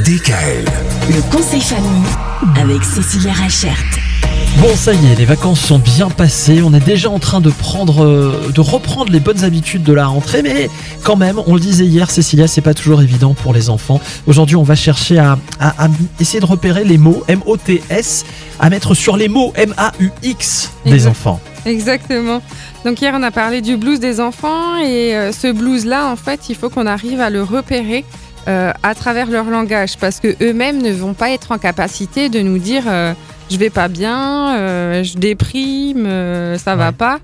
DKL. Le conseil famille avec Cécilia Rachert. Bon, ça y est, les vacances sont bien passées. On est déjà en train de prendre, euh, de reprendre les bonnes habitudes de la rentrée, mais quand même, on le disait hier, Cécilia, c'est pas toujours évident pour les enfants. Aujourd'hui, on va chercher à, à- à essayer de repérer les mots M-O-T-S, à mettre sur les mots M-A-U-X des Exact. enfants. Exactement. Donc hier on a parlé du blues des enfants et euh, ce blues là en fait il faut qu'on arrive à le repérer euh, à travers leur langage parce que eux-mêmes ne vont pas être en capacité de nous dire euh, je vais pas bien, euh, je déprime, ça va pas.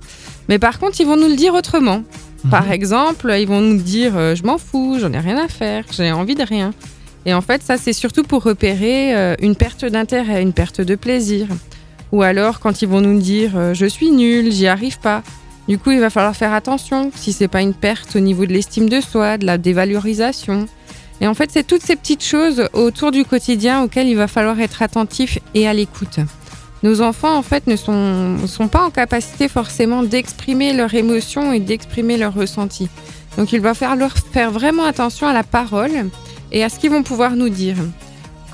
Mais par contre ils vont nous le dire autrement. Par Mhm. exemple ils vont nous dire je m'en fous, j'en ai rien à faire, j'ai envie de rien. Et en fait ça c'est surtout pour repérer une perte d'intérêt, une perte de plaisir. Ou alors quand ils vont nous dire je suis nul, j'y arrive pas. Du coup, il va falloir faire attention si c'est pas une perte au niveau de l'estime de soi, de la dévalorisation. Et en fait, c'est toutes ces petites choses autour du quotidien auxquelles il va falloir être attentif et à l'écoute. Nos enfants, en fait, ne sont, pas en capacité forcément d'exprimer leurs émotions et d'exprimer leurs ressentis. Donc, il va falloir faire vraiment attention à la parole et à ce qu'ils vont pouvoir nous dire.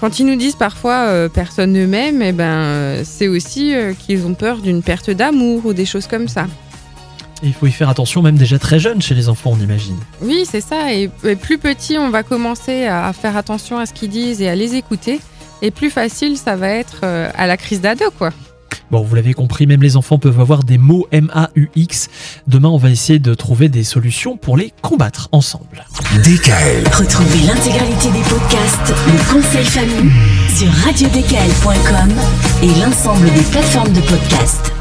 Quand ils nous disent parfois euh, personne ne m'aime, eh ben, euh, c'est aussi euh, qu'ils ont peur d'une perte d'amour ou des choses comme ça. Et il faut y faire attention, même déjà très jeune chez les enfants, on imagine. Oui, c'est ça. Et, et plus petit, on va commencer à, à faire attention à ce qu'ils disent et à les écouter. Et plus facile, ça va être euh, à la crise d'ado, quoi. Bon, vous l'avez compris, même les enfants peuvent avoir des mots M-A-U-X. Demain, on va essayer de trouver des solutions pour les combattre ensemble. DKL. Retrouvez l'intégralité des podcasts Le conseil famille sur radiodkl.com et l'ensemble des plateformes de podcasts.